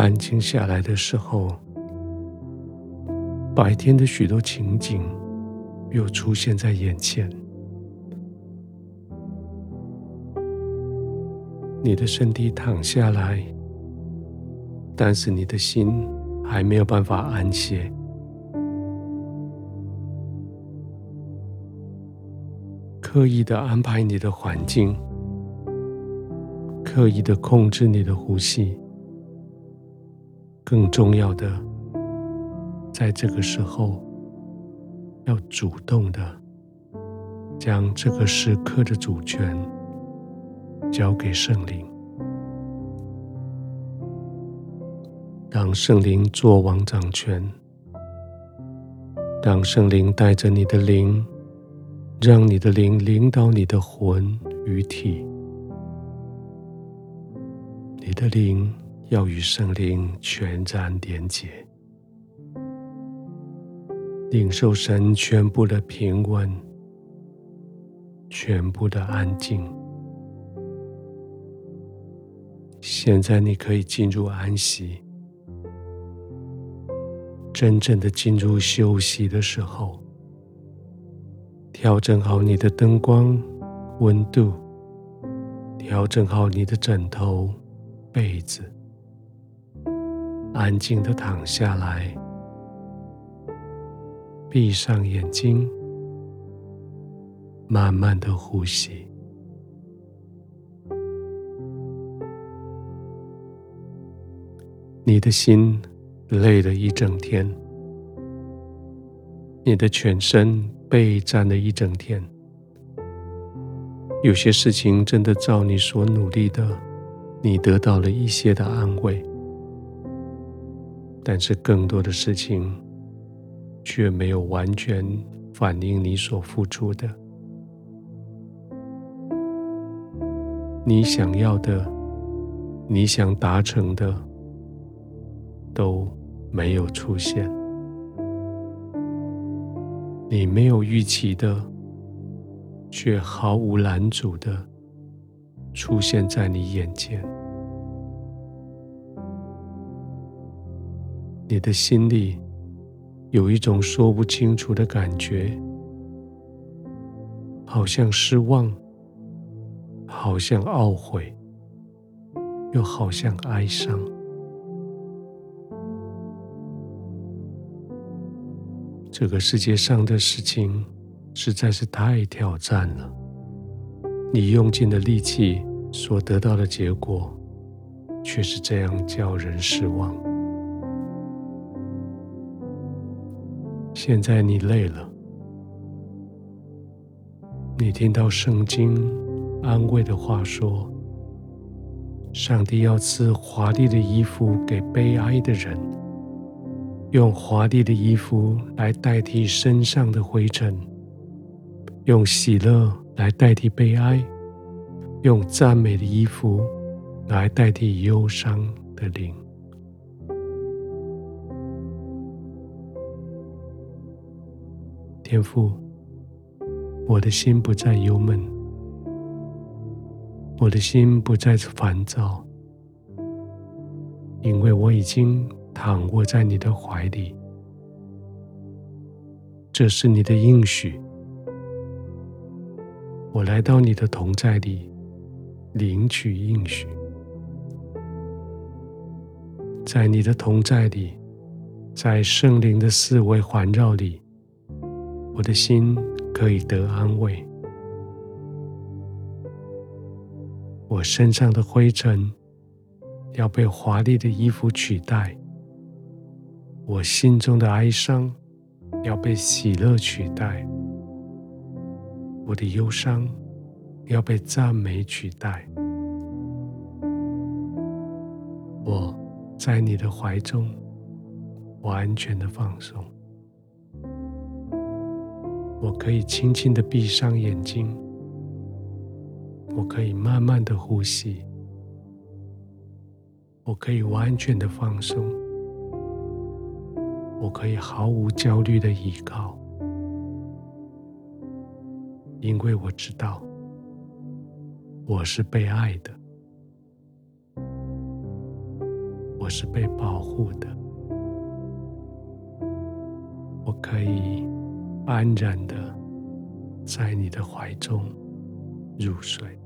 安静下来的时候，白天的许多情景又出现在眼前。你的身体躺下来，但是你的心还没有办法安歇。刻意的安排你的环境，刻意的控制你的呼吸。更重要的，在这个时候，要主动的将这个时刻的主权交给圣灵，让圣灵作王掌权，让圣灵带着你的灵，让你的灵领导你的魂与体，你的灵。要与圣灵全然连结，领受神全部的平稳，全部的安静。现在你可以进入安息，真正的进入休息的时候，调整好你的灯光、温度，调整好你的枕头、被子。安静的躺下来，闭上眼睛，慢慢的呼吸。你的心累了一整天，你的全身备战了一整天。有些事情真的照你所努力的，你得到了一些的安慰。但是更多的事情却没有完全反映你所付出的，你想要的，你想达成的都没有出现，你没有预期的，却毫无拦阻的出现在你眼前。你的心里有一种说不清楚的感觉，好像失望，好像懊悔，又好像哀伤。这个世界上的事情实在是太挑战了，你用尽了力气所得到的结果，却是这样叫人失望。现在你累了，你听到圣经安慰的话说：“上帝要赐华丽的衣服给悲哀的人，用华丽的衣服来代替身上的灰尘，用喜乐来代替悲哀，用赞美的衣服来代替忧伤的灵。”天父，我的心不再忧闷，我的心不再烦躁，因为我已经躺卧在你的怀里。这是你的应许，我来到你的同在里，领取应许，在你的同在里，在圣灵的四围环绕里。我的心可以得安慰，我身上的灰尘要被华丽的衣服取代，我心中的哀伤要被喜乐取代，我的忧伤要被赞美取代。我在你的怀中完全的放松。我可以轻轻的闭上眼睛，我可以慢慢的呼吸，我可以完全的放松，我可以毫无焦虑的依靠，因为我知道我是被爱的，我是被保护的，我可以安然的在你的怀中入睡。